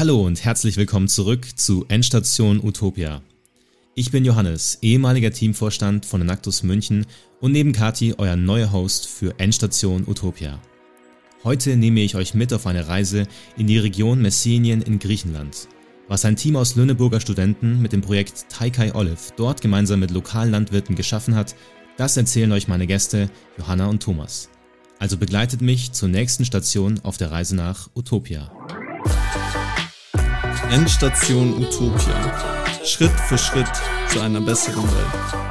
Hallo und herzlich willkommen zurück zu Endstation Utopia. Ich bin Johannes, ehemaliger Teamvorstand von Enactus München und neben Kati euer neuer Host für Endstation Utopia. Heute nehme ich euch mit auf eine Reise in die Region Messenien in Griechenland. Was ein Team aus Lüneburger Studenten mit dem Projekt Taikai Olive dort gemeinsam mit lokalen Landwirten geschaffen hat, das erzählen euch meine Gäste Johanna und Thomas. Also begleitet mich zur nächsten Station auf der Reise nach Utopia. Endstation Utopia. Schritt für Schritt zu einer besseren Welt.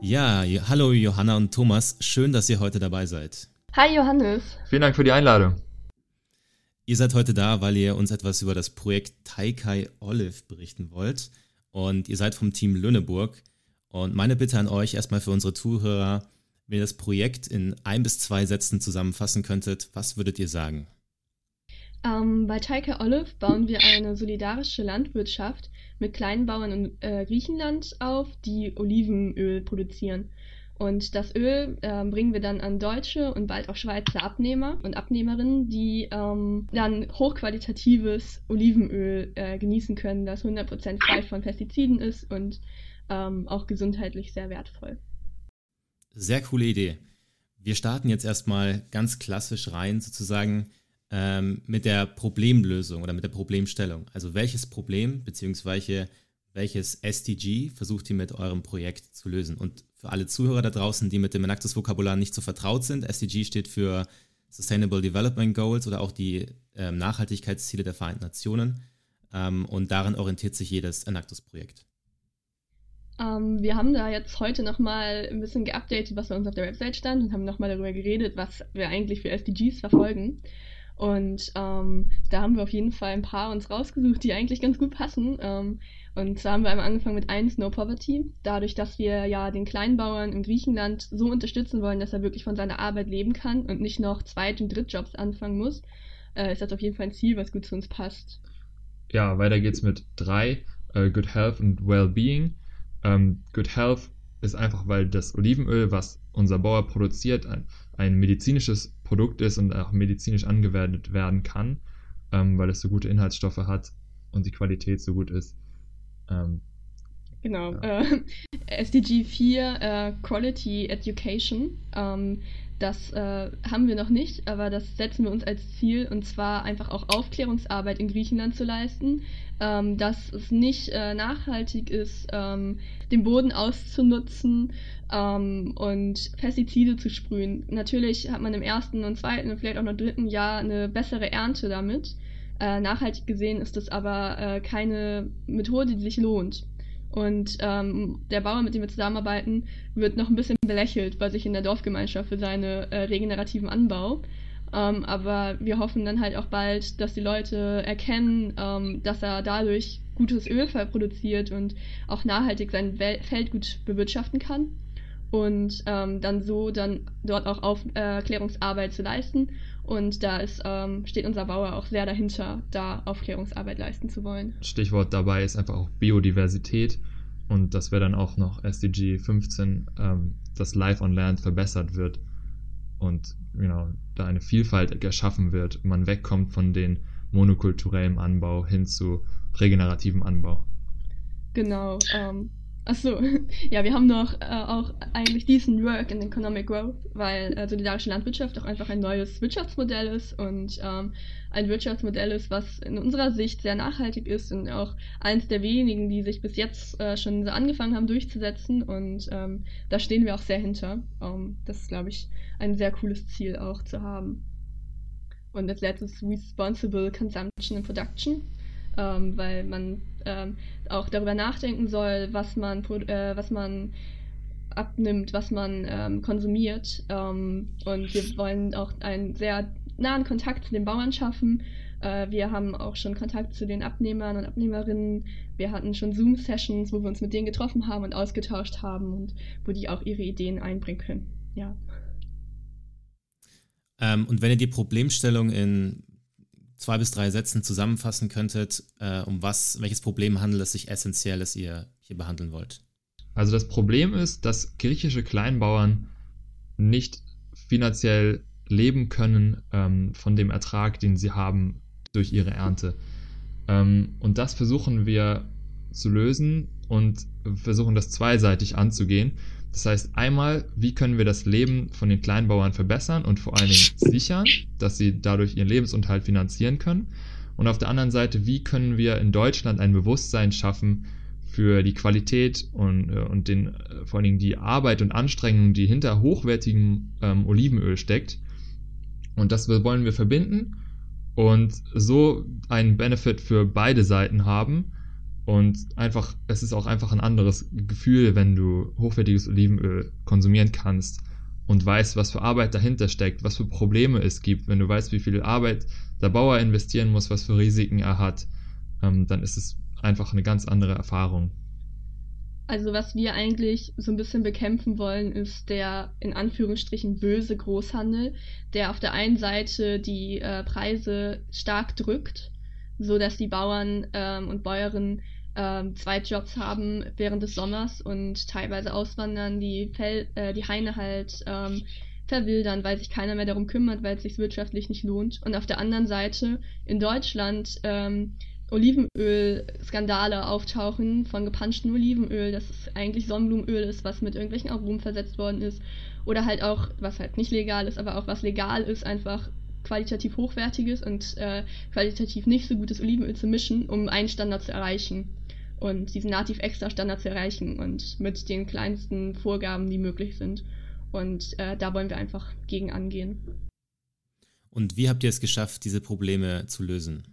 Ja, hallo Johanna und Thomas, schön, dass ihr heute dabei seid. Hi Johannes. Vielen Dank für die Einladung. Ihr seid heute da, weil ihr uns etwas über das Projekt Taikai Olive berichten wollt. Und ihr seid vom Team Lüneburg. Und meine Bitte an euch erstmal für unsere Zuhörer, wenn ihr das Projekt in ein bis zwei Sätzen zusammenfassen könntet, was würdet ihr sagen? Ähm, bei Taika Olive bauen wir eine solidarische Landwirtschaft mit Kleinbauern in äh, Griechenland auf, die Olivenöl produzieren. Und das Öl äh, bringen wir dann an deutsche und bald auch Schweizer Abnehmer und Abnehmerinnen, die ähm, dann hochqualitatives Olivenöl äh, genießen können, das 100% frei von Pestiziden ist und ähm, auch gesundheitlich sehr wertvoll. Sehr coole Idee. Wir starten jetzt erstmal ganz klassisch rein, sozusagen ähm, mit der Problemlösung oder mit der Problemstellung. Also welches Problem bzw. welches SDG versucht ihr mit eurem Projekt zu lösen? Und für alle Zuhörer da draußen, die mit dem Enactus-Vokabular nicht so vertraut sind, SDG steht für Sustainable Development Goals oder auch die ähm, Nachhaltigkeitsziele der Vereinten Nationen. Ähm, und daran orientiert sich jedes Enactus-Projekt. Ähm, wir haben da jetzt heute nochmal ein bisschen geupdatet, was bei uns auf der Website stand und haben nochmal darüber geredet, was wir eigentlich für SDGs verfolgen. Und ähm, da haben wir auf jeden Fall ein paar uns rausgesucht, die eigentlich ganz gut passen. Ähm, und da haben wir einmal angefangen mit 1 No Poverty. Dadurch, dass wir ja den Kleinbauern in Griechenland so unterstützen wollen, dass er wirklich von seiner Arbeit leben kann und nicht noch Zweit- und Drittjobs anfangen muss, äh, ist das auf jeden Fall ein Ziel, was gut zu uns passt. Ja, weiter geht's mit 3, uh, Good Health and Well-Being. Ähm, Good Health ist einfach, weil das Olivenöl, was unser Bauer produziert, ein, ein medizinisches Produkt ist und auch medizinisch angewendet werden kann, ähm, weil es so gute Inhaltsstoffe hat und die Qualität so gut ist. Ähm, genau. Ja. Äh, SDG 4, äh, Quality Education. Ähm, das äh, haben wir noch nicht, aber das setzen wir uns als Ziel und zwar einfach auch Aufklärungsarbeit in Griechenland zu leisten, ähm, dass es nicht äh, nachhaltig ist, ähm, den Boden auszunutzen ähm, und Pestizide zu sprühen. Natürlich hat man im ersten und zweiten und vielleicht auch noch dritten Jahr eine bessere Ernte damit. Äh, nachhaltig gesehen ist das aber äh, keine Methode, die sich lohnt. Und ähm, der Bauer, mit dem wir zusammenarbeiten, wird noch ein bisschen belächelt bei sich in der Dorfgemeinschaft für seinen äh, regenerativen Anbau. Ähm, aber wir hoffen dann halt auch bald, dass die Leute erkennen, ähm, dass er dadurch gutes Öl produziert und auch nachhaltig sein Feld gut bewirtschaften kann. Und ähm, dann so dann dort auch Aufklärungsarbeit zu leisten. Und da ist, ähm, steht unser Bauer auch sehr dahinter, da Aufklärungsarbeit leisten zu wollen. Stichwort dabei ist einfach auch Biodiversität. Und das wäre dann auch noch SDG 15, ähm, dass Life on Land verbessert wird und genau, da eine Vielfalt geschaffen wird, man wegkommt von den monokulturellem Anbau hin zu regenerativem Anbau. Genau. Ähm, achso, ja, wir haben noch äh, auch eigentlich diesen Work in Economic Growth, weil äh, solidarische Landwirtschaft auch einfach ein neues Wirtschaftsmodell ist und ähm, ein Wirtschaftsmodell ist, was in unserer Sicht sehr nachhaltig ist und auch eines der wenigen, die sich bis jetzt äh, schon so angefangen haben durchzusetzen. Und ähm, da stehen wir auch sehr hinter. Um, das ist, glaube ich, ein sehr cooles Ziel auch zu haben. Und als letztes Responsible Consumption and Production, ähm, weil man ähm, auch darüber nachdenken soll, was man, äh, was man abnimmt, was man ähm, konsumiert. Ähm, und wir wollen auch einen sehr nahen Kontakt zu den Bauern schaffen. Äh, wir haben auch schon Kontakt zu den Abnehmern und Abnehmerinnen. Wir hatten schon Zoom-Sessions, wo wir uns mit denen getroffen haben und ausgetauscht haben und wo die auch ihre Ideen einbringen können. Ja. Ähm, und wenn ihr die Problemstellung in zwei bis drei Sätzen zusammenfassen könntet, äh, um was, welches Problem handelt es sich essentiell, das ihr hier behandeln wollt? Also das Problem ist, dass griechische Kleinbauern nicht finanziell leben können ähm, von dem Ertrag, den sie haben durch ihre Ernte. Ähm, und das versuchen wir zu lösen und versuchen das zweiseitig anzugehen. Das heißt, einmal, wie können wir das Leben von den Kleinbauern verbessern und vor allen Dingen sichern, dass sie dadurch ihren Lebensunterhalt finanzieren können. Und auf der anderen Seite, wie können wir in Deutschland ein Bewusstsein schaffen für die Qualität und, äh, und den, äh, vor allen Dingen die Arbeit und Anstrengung, die hinter hochwertigem ähm, Olivenöl steckt. Und das wollen wir verbinden und so einen Benefit für beide Seiten haben und einfach, es ist auch einfach ein anderes Gefühl, wenn du hochwertiges Olivenöl konsumieren kannst und weißt, was für Arbeit dahinter steckt, was für Probleme es gibt. Wenn du weißt, wie viel Arbeit der Bauer investieren muss, was für Risiken er hat, ähm, dann ist es einfach eine ganz andere Erfahrung. Also was wir eigentlich so ein bisschen bekämpfen wollen, ist der in Anführungsstrichen böse Großhandel, der auf der einen Seite die äh, Preise stark drückt, so dass die Bauern ähm, und Bäuerinnen ähm, zwei Jobs haben während des Sommers und teilweise auswandern, die, Fel äh, die Haine halt ähm, verwildern, weil sich keiner mehr darum kümmert, weil es sich wirtschaftlich nicht lohnt. Und auf der anderen Seite in Deutschland ähm, Olivenöl-Skandale auftauchen von gepanschtem Olivenöl, dass es eigentlich Sonnenblumenöl ist, was mit irgendwelchen Aromen versetzt worden ist. Oder halt auch, was halt nicht legal ist, aber auch was legal ist, einfach qualitativ hochwertiges und äh, qualitativ nicht so gutes Olivenöl zu mischen, um einen Standard zu erreichen. Und diesen Nativ-Extra-Standard zu erreichen und mit den kleinsten Vorgaben, die möglich sind. Und äh, da wollen wir einfach gegen angehen. Und wie habt ihr es geschafft, diese Probleme zu lösen?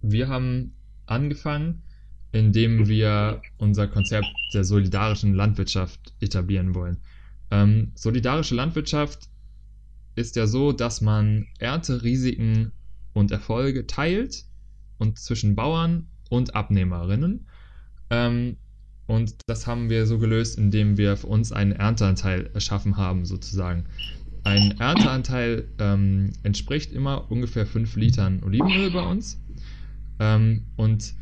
Wir haben angefangen, indem wir unser Konzept der solidarischen Landwirtschaft etablieren wollen. Ähm, solidarische Landwirtschaft ist ja so, dass man Ernterisiken und Erfolge teilt und zwischen Bauern und Abnehmerinnen. Ähm, und das haben wir so gelöst, indem wir für uns einen Ernteanteil erschaffen haben, sozusagen. Ein Ernteanteil ähm, entspricht immer ungefähr 5 Litern Olivenöl bei uns. Ähm, und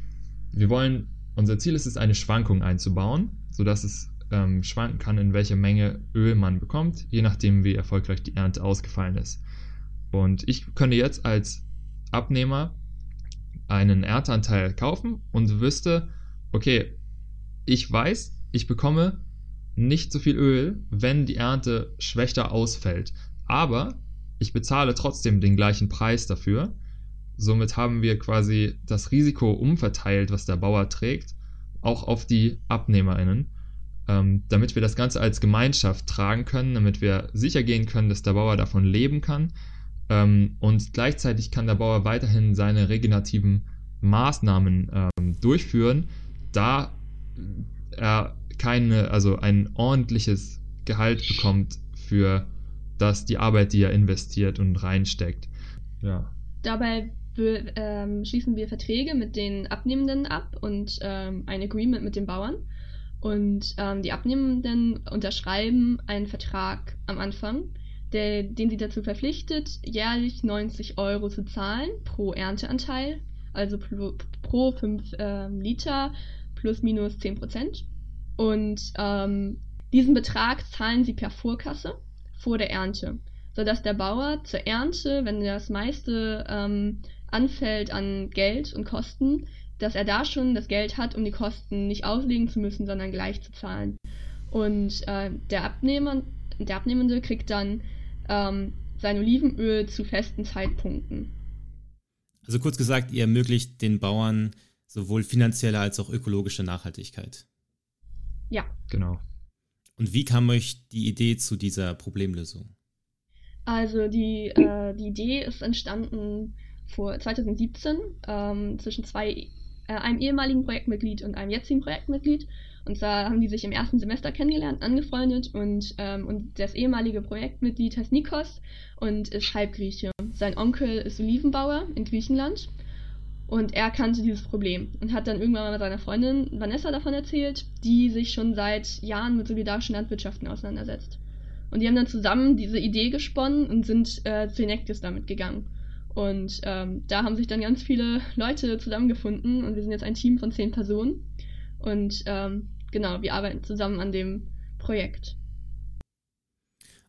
wir wollen, unser Ziel ist es, eine Schwankung einzubauen, sodass es ähm, schwanken kann, in welcher Menge Öl man bekommt, je nachdem, wie erfolgreich die Ernte ausgefallen ist. Und ich könnte jetzt als Abnehmer einen Ernteanteil kaufen und wüsste, okay, ich weiß, ich bekomme nicht so viel Öl, wenn die Ernte schwächer ausfällt. Aber ich bezahle trotzdem den gleichen Preis dafür Somit haben wir quasi das Risiko umverteilt, was der Bauer trägt, auch auf die AbnehmerInnen, ähm, damit wir das Ganze als Gemeinschaft tragen können, damit wir sicher gehen können, dass der Bauer davon leben kann. Ähm, und gleichzeitig kann der Bauer weiterhin seine regenerativen Maßnahmen ähm, durchführen, da er keine, also ein ordentliches Gehalt bekommt für das, die Arbeit, die er investiert und reinsteckt. Ja. Dabei ähm, schließen wir Verträge mit den Abnehmenden ab und ähm, ein Agreement mit den Bauern. Und ähm, die Abnehmenden unterschreiben einen Vertrag am Anfang, der, den sie dazu verpflichtet, jährlich 90 Euro zu zahlen pro Ernteanteil, also pro, pro 5 ähm, Liter plus minus 10 Prozent. Und ähm, diesen Betrag zahlen sie per Vorkasse vor der Ernte, sodass der Bauer zur Ernte, wenn das meiste ähm, anfällt an Geld und Kosten, dass er da schon das Geld hat, um die Kosten nicht auslegen zu müssen, sondern gleich zu zahlen. Und äh, der, Abnehmer, der Abnehmende kriegt dann ähm, sein Olivenöl zu festen Zeitpunkten. Also kurz gesagt, ihr ermöglicht den Bauern sowohl finanzielle als auch ökologische Nachhaltigkeit. Ja. Genau. Und wie kam euch die Idee zu dieser Problemlösung? Also die, äh, die Idee ist entstanden vor 2017 ähm, zwischen zwei, äh, einem ehemaligen Projektmitglied und einem jetzigen Projektmitglied. Und zwar haben die sich im ersten Semester kennengelernt, angefreundet und, ähm, und das ehemalige Projektmitglied heißt Nikos und ist Halbgrieche. Sein Onkel ist Olivenbauer in Griechenland und er kannte dieses Problem und hat dann irgendwann mal seiner Freundin Vanessa davon erzählt, die sich schon seit Jahren mit solidarischen Landwirtschaften auseinandersetzt. Und die haben dann zusammen diese Idee gesponnen und sind äh, zu Enactus damit gegangen. Und ähm, da haben sich dann ganz viele Leute zusammengefunden und wir sind jetzt ein Team von zehn Personen. Und ähm, genau, wir arbeiten zusammen an dem Projekt.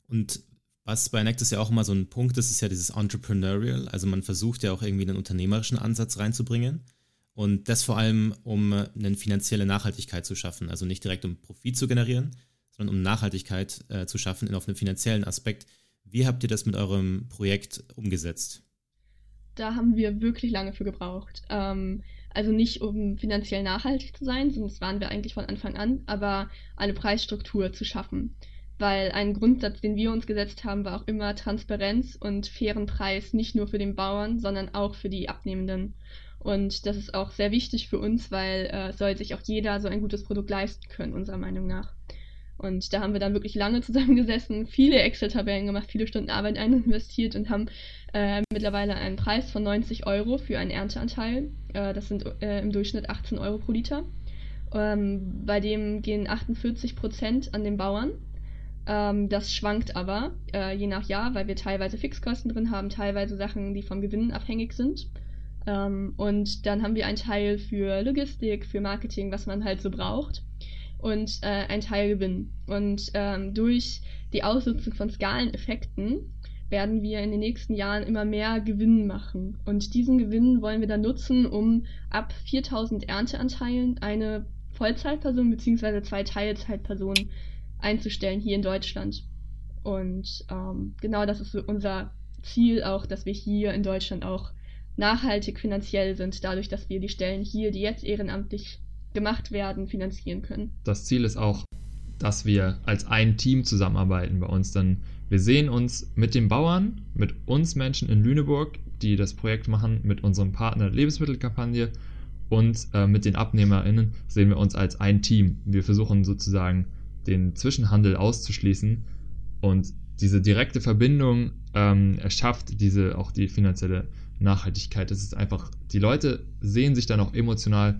Und was bei Nectus ja auch immer so ein Punkt ist, ist ja dieses Entrepreneurial. Also man versucht ja auch irgendwie einen unternehmerischen Ansatz reinzubringen. Und das vor allem, um eine finanzielle Nachhaltigkeit zu schaffen. Also nicht direkt um Profit zu generieren, sondern um Nachhaltigkeit äh, zu schaffen auf einem finanziellen Aspekt. Wie habt ihr das mit eurem Projekt umgesetzt? Da haben wir wirklich lange für gebraucht. Ähm, also nicht um finanziell nachhaltig zu sein, sonst waren wir eigentlich von Anfang an, aber eine Preisstruktur zu schaffen. Weil ein Grundsatz, den wir uns gesetzt haben, war auch immer Transparenz und fairen Preis, nicht nur für den Bauern, sondern auch für die Abnehmenden. Und das ist auch sehr wichtig für uns, weil äh, soll sich auch jeder so ein gutes Produkt leisten können, unserer Meinung nach. Und da haben wir dann wirklich lange zusammengesessen, viele Excel-Tabellen gemacht, viele Stunden Arbeit investiert und haben äh, mittlerweile einen Preis von 90 Euro für einen Ernteanteil. Äh, das sind äh, im Durchschnitt 18 Euro pro Liter. Ähm, bei dem gehen 48 Prozent an den Bauern. Ähm, das schwankt aber äh, je nach Jahr, weil wir teilweise Fixkosten drin haben, teilweise Sachen, die vom Gewinn abhängig sind. Ähm, und dann haben wir einen Teil für Logistik, für Marketing, was man halt so braucht. Und äh, einen Teil Gewinn. Und ähm, durch die Ausnutzung von Skaleneffekten werden wir in den nächsten Jahren immer mehr Gewinn machen. Und diesen Gewinn wollen wir dann nutzen, um ab 4000 Ernteanteilen eine Vollzeitperson bzw. zwei Teilzeitpersonen einzustellen hier in Deutschland. Und ähm, genau das ist unser Ziel auch, dass wir hier in Deutschland auch nachhaltig finanziell sind, dadurch, dass wir die Stellen hier, die jetzt ehrenamtlich gemacht werden, finanzieren können. Das Ziel ist auch, dass wir als ein Team zusammenarbeiten bei uns. Denn wir sehen uns mit den Bauern, mit uns Menschen in Lüneburg, die das Projekt machen, mit unserem Partner Lebensmittelkampagne und äh, mit den AbnehmerInnen sehen wir uns als ein Team. Wir versuchen sozusagen den Zwischenhandel auszuschließen und diese direkte Verbindung ähm, erschafft diese auch die finanzielle Nachhaltigkeit. Es ist einfach, die Leute sehen sich dann auch emotional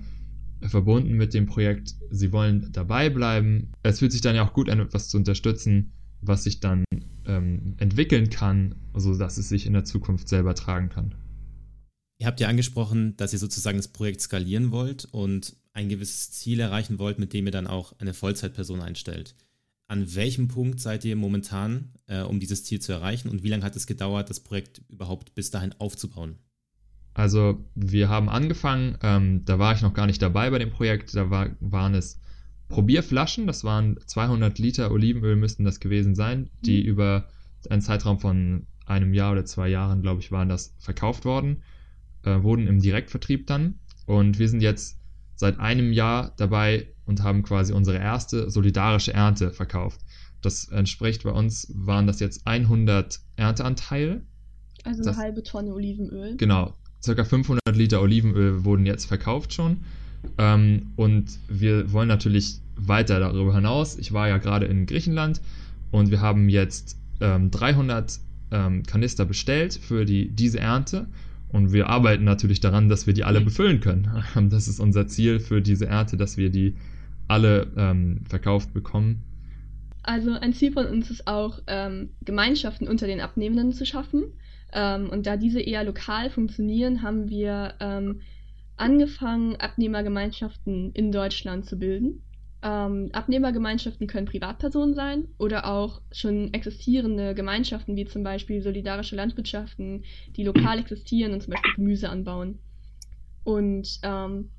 verbunden mit dem Projekt. Sie wollen dabei bleiben. Es fühlt sich dann ja auch gut an, etwas zu unterstützen, was sich dann ähm, entwickeln kann, sodass es sich in der Zukunft selber tragen kann. Ihr habt ja angesprochen, dass ihr sozusagen das Projekt skalieren wollt und ein gewisses Ziel erreichen wollt, mit dem ihr dann auch eine Vollzeitperson einstellt. An welchem Punkt seid ihr momentan, äh, um dieses Ziel zu erreichen und wie lange hat es gedauert, das Projekt überhaupt bis dahin aufzubauen? Also wir haben angefangen, ähm, da war ich noch gar nicht dabei bei dem Projekt, da war, waren es Probierflaschen, das waren 200 Liter Olivenöl müssten das gewesen sein, die mhm. über einen Zeitraum von einem Jahr oder zwei Jahren, glaube ich, waren das verkauft worden, äh, wurden im Direktvertrieb dann und wir sind jetzt seit einem Jahr dabei und haben quasi unsere erste solidarische Ernte verkauft. Das entspricht bei uns, waren das jetzt 100 Ernteanteile. Also eine das, halbe Tonne Olivenöl. Genau, circa 500 Liter Olivenöl wurden jetzt verkauft schon. Ähm, und wir wollen natürlich weiter darüber hinaus. Ich war ja gerade in Griechenland und wir haben jetzt ähm, 300 ähm, Kanister bestellt für die, diese Ernte. Und wir arbeiten natürlich daran, dass wir die alle befüllen können. Das ist unser Ziel für diese Ernte, dass wir die alle ähm, verkauft bekommen. Also ein Ziel von uns ist auch, ähm, Gemeinschaften unter den Abnehmenden zu schaffen. Ähm, und da diese eher lokal funktionieren, haben wir ähm, angefangen, Abnehmergemeinschaften in Deutschland zu bilden. Ähm, Abnehmergemeinschaften können Privatpersonen sein oder auch schon existierende Gemeinschaften, wie zum Beispiel solidarische Landwirtschaften, die lokal existieren und zum Beispiel Gemüse anbauen. Und ähm,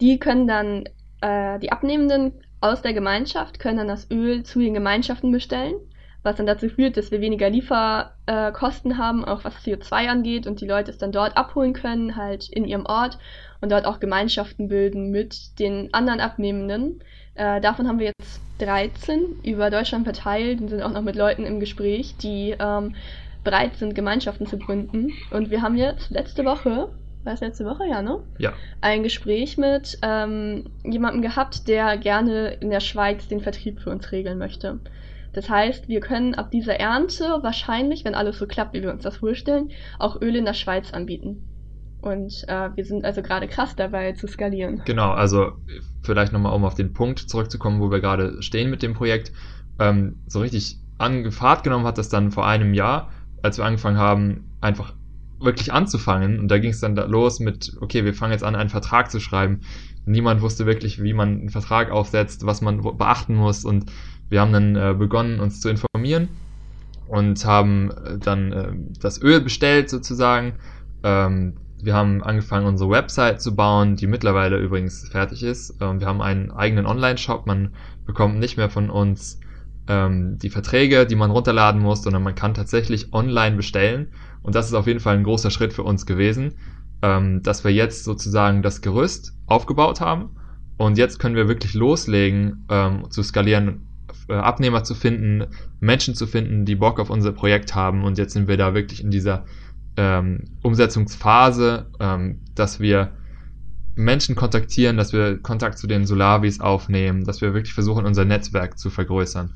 die können dann, äh, die Abnehmenden aus der Gemeinschaft können dann das Öl zu den Gemeinschaften bestellen was dann dazu führt, dass wir weniger Lieferkosten äh, haben, auch was CO2 angeht und die Leute es dann dort abholen können, halt in ihrem Ort und dort auch Gemeinschaften bilden mit den anderen Abnehmenden. Äh, davon haben wir jetzt 13 über Deutschland verteilt und sind auch noch mit Leuten im Gespräch, die ähm, bereit sind, Gemeinschaften zu gründen. Und wir haben jetzt letzte Woche war es letzte Woche, ja, ne? Ja. Ein Gespräch mit ähm, jemandem gehabt, der gerne in der Schweiz den Vertrieb für uns regeln möchte. Das heißt, wir können ab dieser Ernte wahrscheinlich, wenn alles so klappt, wie wir uns das vorstellen, auch Öl in der Schweiz anbieten. Und äh, wir sind also gerade krass dabei zu skalieren. Genau, also vielleicht nochmal, um auf den Punkt zurückzukommen, wo wir gerade stehen mit dem Projekt. Ähm, so richtig Fahrt genommen hat das dann vor einem Jahr, als wir angefangen haben, einfach wirklich anzufangen. Und da ging es dann da los mit, okay, wir fangen jetzt an, einen Vertrag zu schreiben. Niemand wusste wirklich, wie man einen Vertrag aufsetzt, was man beachten muss und wir haben dann äh, begonnen, uns zu informieren und haben äh, dann äh, das Öl bestellt sozusagen. Ähm, wir haben angefangen, unsere Website zu bauen, die mittlerweile übrigens fertig ist. Ähm, wir haben einen eigenen Online-Shop. Man bekommt nicht mehr von uns ähm, die Verträge, die man runterladen muss, sondern man kann tatsächlich online bestellen. Und das ist auf jeden Fall ein großer Schritt für uns gewesen, ähm, dass wir jetzt sozusagen das Gerüst aufgebaut haben. Und jetzt können wir wirklich loslegen, ähm, zu skalieren, äh, Abnehmer zu finden, Menschen zu finden, die Bock auf unser Projekt haben. Und jetzt sind wir da wirklich in dieser ähm, Umsetzungsphase, ähm, dass wir Menschen kontaktieren, dass wir Kontakt zu den Solavis aufnehmen, dass wir wirklich versuchen, unser Netzwerk zu vergrößern.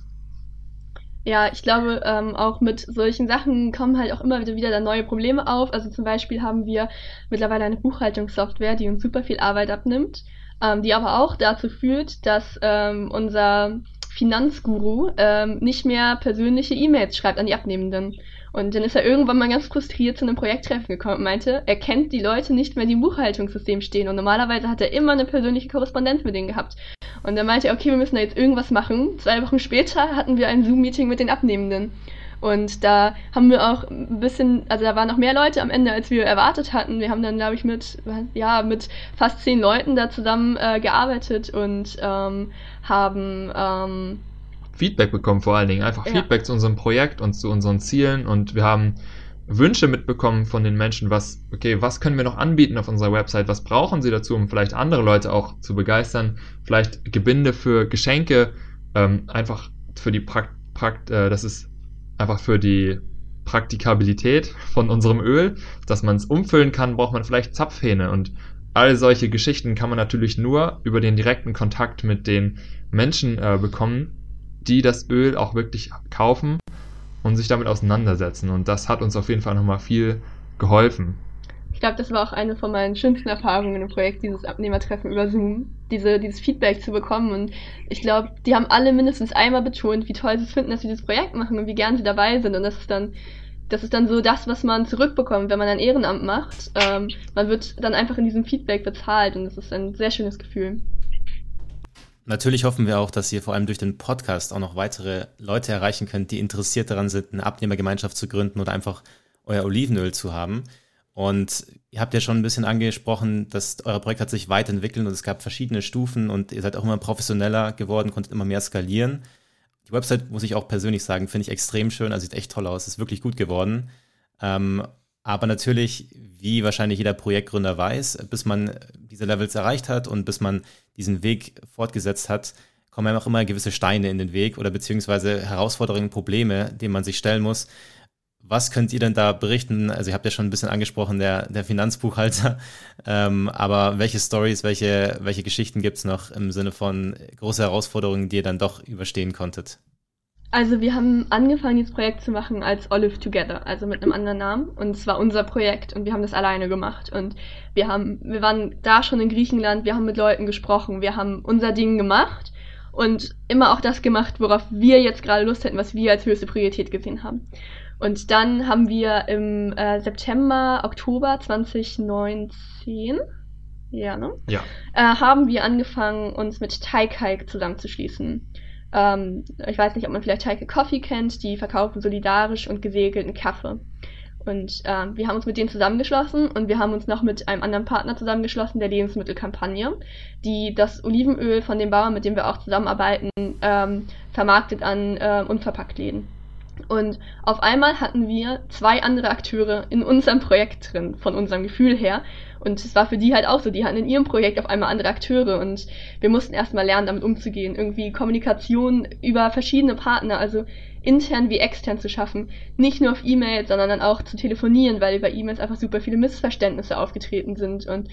Ja, ich glaube, ähm, auch mit solchen Sachen kommen halt auch immer wieder, wieder dann neue Probleme auf. Also zum Beispiel haben wir mittlerweile eine Buchhaltungssoftware, die uns super viel Arbeit abnimmt, ähm, die aber auch dazu führt, dass ähm, unser Finanzguru ähm, nicht mehr persönliche E-Mails schreibt an die Abnehmenden. Und dann ist er irgendwann mal ganz frustriert zu einem Projekttreffen gekommen und meinte, er kennt die Leute nicht mehr, die im Buchhaltungssystem stehen. Und normalerweise hat er immer eine persönliche Korrespondenz mit denen gehabt. Und dann meinte er, okay, wir müssen da jetzt irgendwas machen. Zwei Wochen später hatten wir ein Zoom-Meeting mit den Abnehmenden. Und da haben wir auch ein bisschen, also da waren noch mehr Leute am Ende, als wir erwartet hatten. Wir haben dann, glaube ich, mit, ja, mit fast zehn Leuten da zusammen äh, gearbeitet und ähm, haben ähm, Feedback bekommen vor allen Dingen. Einfach ja. Feedback zu unserem Projekt und zu unseren Zielen. Und wir haben Wünsche mitbekommen von den Menschen, was, okay, was können wir noch anbieten auf unserer Website, was brauchen sie dazu, um vielleicht andere Leute auch zu begeistern, vielleicht Gebinde für Geschenke, ähm, einfach für die Prakt, Prakt äh, das ist einfach für die Praktikabilität von unserem Öl, dass man es umfüllen kann, braucht man vielleicht Zapfhähne. Und all solche Geschichten kann man natürlich nur über den direkten Kontakt mit den Menschen äh, bekommen, die das Öl auch wirklich kaufen und sich damit auseinandersetzen. Und das hat uns auf jeden Fall nochmal viel geholfen. Ich glaube, das war auch eine von meinen schönsten Erfahrungen im Projekt, dieses Abnehmertreffen über Zoom, diese, dieses Feedback zu bekommen. Und ich glaube, die haben alle mindestens einmal betont, wie toll sie es finden, dass sie dieses Projekt machen und wie gern sie dabei sind. Und das ist dann, das ist dann so das, was man zurückbekommt, wenn man ein Ehrenamt macht. Ähm, man wird dann einfach in diesem Feedback bezahlt und das ist ein sehr schönes Gefühl. Natürlich hoffen wir auch, dass ihr vor allem durch den Podcast auch noch weitere Leute erreichen könnt, die interessiert daran sind, eine Abnehmergemeinschaft zu gründen oder einfach euer Olivenöl zu haben. Und ihr habt ja schon ein bisschen angesprochen, dass euer Projekt hat sich weiterentwickelt und es gab verschiedene Stufen und ihr seid auch immer professioneller geworden, konntet immer mehr skalieren. Die Website, muss ich auch persönlich sagen, finde ich extrem schön, also sieht echt toll aus, ist wirklich gut geworden. Ähm, aber natürlich, wie wahrscheinlich jeder Projektgründer weiß, bis man diese Levels erreicht hat und bis man diesen Weg fortgesetzt hat, kommen einfach immer gewisse Steine in den Weg oder beziehungsweise Herausforderungen, Probleme, denen man sich stellen muss. Was könnt ihr denn da berichten? Also ihr habt ja schon ein bisschen angesprochen, der, der Finanzbuchhalter, ähm, aber welche Stories, welche, welche Geschichten gibt es noch im Sinne von große Herausforderungen, die ihr dann doch überstehen konntet? Also wir haben angefangen, dieses Projekt zu machen als Olive Together, also mit einem anderen Namen. Und es war unser Projekt und wir haben das alleine gemacht. Und wir haben, wir waren da schon in Griechenland, wir haben mit Leuten gesprochen, wir haben unser Ding gemacht und immer auch das gemacht, worauf wir jetzt gerade Lust hätten, was wir als höchste Priorität gesehen haben. Und dann haben wir im äh, September, Oktober 2019 ja, ne? Ja. Äh, haben wir angefangen, uns mit Taikai zusammenzuschließen. Ähm, ich weiß nicht, ob man vielleicht Heike Coffee kennt, die verkaufen solidarisch und gesegelten Kaffee. Und ähm, wir haben uns mit denen zusammengeschlossen und wir haben uns noch mit einem anderen Partner zusammengeschlossen, der Lebensmittelkampagne, die das Olivenöl von dem Bauern, mit dem wir auch zusammenarbeiten, ähm, vermarktet an äh, Unverpacktläden. Und auf einmal hatten wir zwei andere Akteure in unserem Projekt drin, von unserem Gefühl her. Und es war für die halt auch so, die hatten in ihrem Projekt auf einmal andere Akteure und wir mussten erstmal lernen, damit umzugehen. Irgendwie Kommunikation über verschiedene Partner, also intern wie extern zu schaffen. Nicht nur auf E-Mail, sondern dann auch zu telefonieren, weil über E-Mails einfach super viele Missverständnisse aufgetreten sind und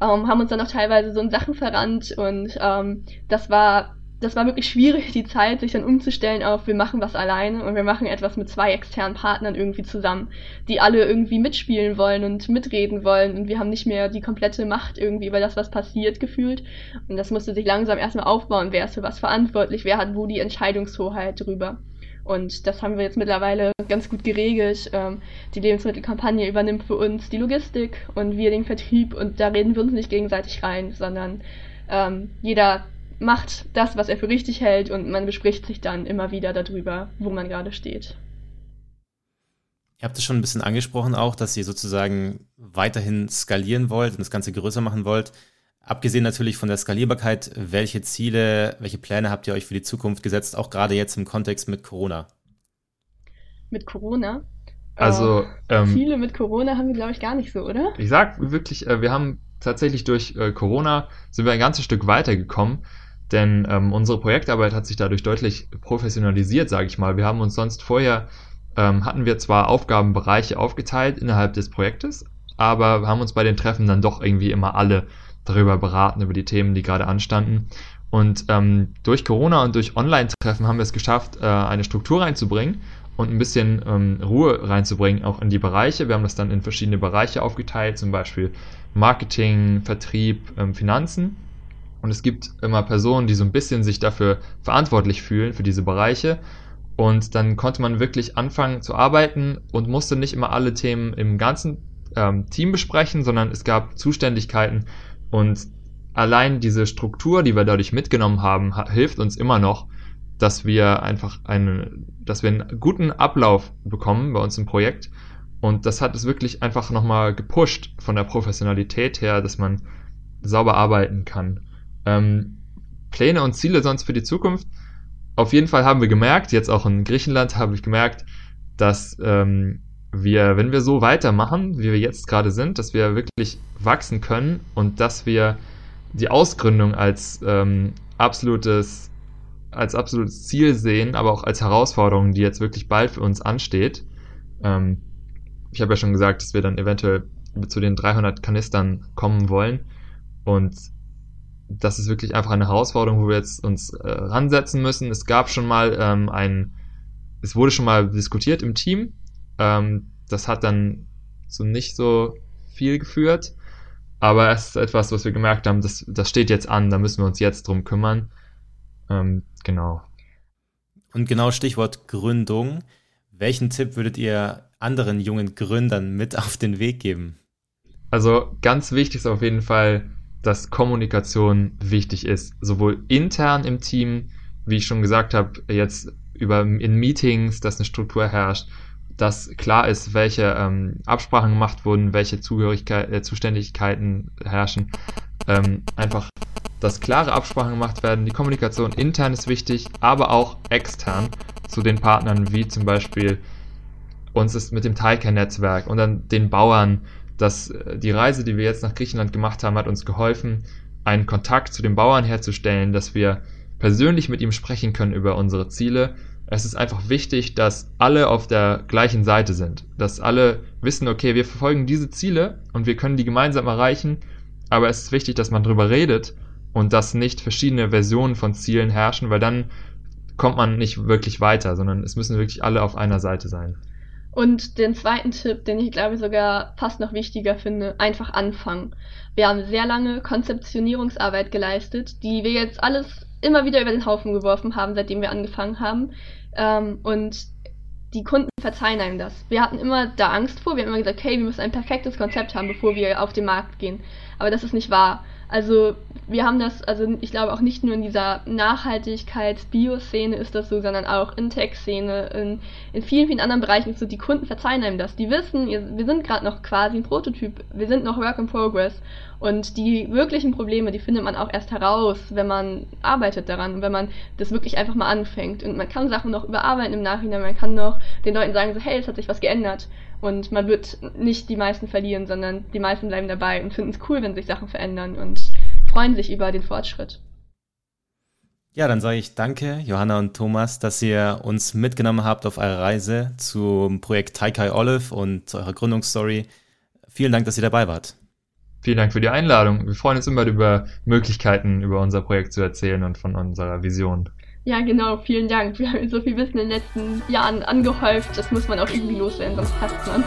ähm, haben uns dann auch teilweise so in Sachen verrannt und ähm, das war das war wirklich schwierig, die Zeit, sich dann umzustellen auf, wir machen was alleine und wir machen etwas mit zwei externen Partnern irgendwie zusammen, die alle irgendwie mitspielen wollen und mitreden wollen und wir haben nicht mehr die komplette Macht irgendwie über das, was passiert, gefühlt. Und das musste sich langsam erstmal aufbauen, wer ist für was verantwortlich, wer hat wo die Entscheidungshoheit drüber. Und das haben wir jetzt mittlerweile ganz gut geregelt. Ähm, die Lebensmittelkampagne übernimmt für uns die Logistik und wir den Vertrieb und da reden wir uns nicht gegenseitig rein, sondern ähm, jeder macht das, was er für richtig hält und man bespricht sich dann immer wieder darüber, wo man gerade steht. Ihr habt es schon ein bisschen angesprochen auch, dass ihr sozusagen weiterhin skalieren wollt und das Ganze größer machen wollt. Abgesehen natürlich von der Skalierbarkeit, welche Ziele, welche Pläne habt ihr euch für die Zukunft gesetzt, auch gerade jetzt im Kontext mit Corona? Mit Corona? Also äh, ähm, Ziele mit Corona haben wir, glaube ich, gar nicht so, oder? Ich sag wirklich, äh, wir haben tatsächlich durch äh, Corona sind wir ein ganzes Stück weitergekommen, denn ähm, unsere Projektarbeit hat sich dadurch deutlich professionalisiert, sage ich mal. Wir haben uns sonst vorher ähm, hatten wir zwar Aufgabenbereiche aufgeteilt innerhalb des Projektes, aber haben uns bei den Treffen dann doch irgendwie immer alle darüber beraten, über die Themen, die gerade anstanden. Und ähm, durch Corona und durch Online-Treffen haben wir es geschafft, äh, eine Struktur reinzubringen und ein bisschen ähm, Ruhe reinzubringen, auch in die Bereiche. Wir haben das dann in verschiedene Bereiche aufgeteilt, zum Beispiel Marketing, Vertrieb, ähm, Finanzen. Und es gibt immer Personen, die so ein bisschen sich dafür verantwortlich fühlen, für diese Bereiche. Und dann konnte man wirklich anfangen zu arbeiten und musste nicht immer alle Themen im ganzen ähm, Team besprechen, sondern es gab Zuständigkeiten und allein diese Struktur, die wir dadurch mitgenommen haben, hilft uns immer noch, dass wir einfach einen, dass wir einen guten Ablauf bekommen bei uns im Projekt. Und das hat es wirklich einfach nochmal gepusht von der Professionalität her, dass man sauber arbeiten kann. Ähm, Pläne und Ziele sonst für die Zukunft auf jeden Fall haben wir gemerkt, jetzt auch in Griechenland habe ich gemerkt, dass ähm, wir, wenn wir so weitermachen, wie wir jetzt gerade sind, dass wir wirklich wachsen können und dass wir die Ausgründung als ähm, absolutes als absolutes Ziel sehen, aber auch als Herausforderung, die jetzt wirklich bald für uns ansteht. Ähm, ich habe ja schon gesagt, dass wir dann eventuell zu den 300 Kanistern kommen wollen und das ist wirklich einfach eine Herausforderung, wo wir jetzt uns äh, ransetzen müssen. Es gab schon mal ähm, ein, es wurde schon mal diskutiert im Team. Ähm, das hat dann so nicht so viel geführt. Aber es ist etwas, was wir gemerkt haben, das, das steht jetzt an, da müssen wir uns jetzt drum kümmern. Ähm, genau. Und genau Stichwort Gründung. Welchen Tipp würdet ihr anderen jungen Gründern mit auf den Weg geben? Also ganz wichtig ist auf jeden Fall, dass Kommunikation wichtig ist, sowohl intern im Team, wie ich schon gesagt habe, jetzt über in Meetings, dass eine Struktur herrscht, dass klar ist, welche ähm, Absprachen gemacht wurden, welche Zugehörigkeit, äh, Zuständigkeiten herrschen. Ähm, einfach, dass klare Absprachen gemacht werden. Die Kommunikation intern ist wichtig, aber auch extern zu den Partnern, wie zum Beispiel uns ist mit dem Taikai-Netzwerk und dann den Bauern, dass äh, die Reise, die wir jetzt nach Griechenland gemacht haben, hat uns geholfen, einen Kontakt zu den Bauern herzustellen, dass wir persönlich mit ihm sprechen können über unsere Ziele. Es ist einfach wichtig, dass alle auf der gleichen Seite sind, dass alle wissen, okay, wir verfolgen diese Ziele und wir können die gemeinsam erreichen, aber es ist wichtig, dass man darüber redet und dass nicht verschiedene Versionen von Zielen herrschen, weil dann kommt man nicht wirklich weiter, sondern es müssen wirklich alle auf einer Seite sein. Und den zweiten Tipp, den ich glaube sogar fast noch wichtiger finde, einfach anfangen. Wir haben sehr lange Konzeptionierungsarbeit geleistet, die wir jetzt alles immer wieder über den Haufen geworfen haben, seitdem wir angefangen haben. Ähm, und die Kunden verzeihen einem das. Wir hatten immer da Angst vor, wir haben immer gesagt, hey, wir müssen ein perfektes Konzept haben, bevor wir auf den Markt gehen. Aber das ist nicht wahr. Also wir haben das, also ich glaube auch nicht nur in dieser Nachhaltigkeits-Bio-Szene ist das so, sondern auch in Tech-Szene, in, in vielen, vielen anderen Bereichen ist so, die Kunden verzeihen einem das. Die wissen, wir sind gerade noch quasi ein Prototyp, wir sind noch Work in Progress. Und die wirklichen Probleme, die findet man auch erst heraus, wenn man arbeitet daran und wenn man das wirklich einfach mal anfängt. Und man kann Sachen noch überarbeiten im Nachhinein, man kann noch den Leuten sagen, so, hey, es hat sich was geändert. Und man wird nicht die meisten verlieren, sondern die meisten bleiben dabei und finden es cool, wenn sich Sachen verändern und freuen sich über den Fortschritt. Ja, dann sage ich danke, Johanna und Thomas, dass ihr uns mitgenommen habt auf eure Reise zum Projekt Taikai Olive und zu eurer Gründungsstory. Vielen Dank, dass ihr dabei wart. Vielen Dank für die Einladung. Wir freuen uns immer über Möglichkeiten, über unser Projekt zu erzählen und von unserer Vision. Ja, genau, vielen Dank. Wir haben so viel Wissen in den letzten Jahren angehäuft. Das muss man auch irgendwie loswerden, sonst passt man.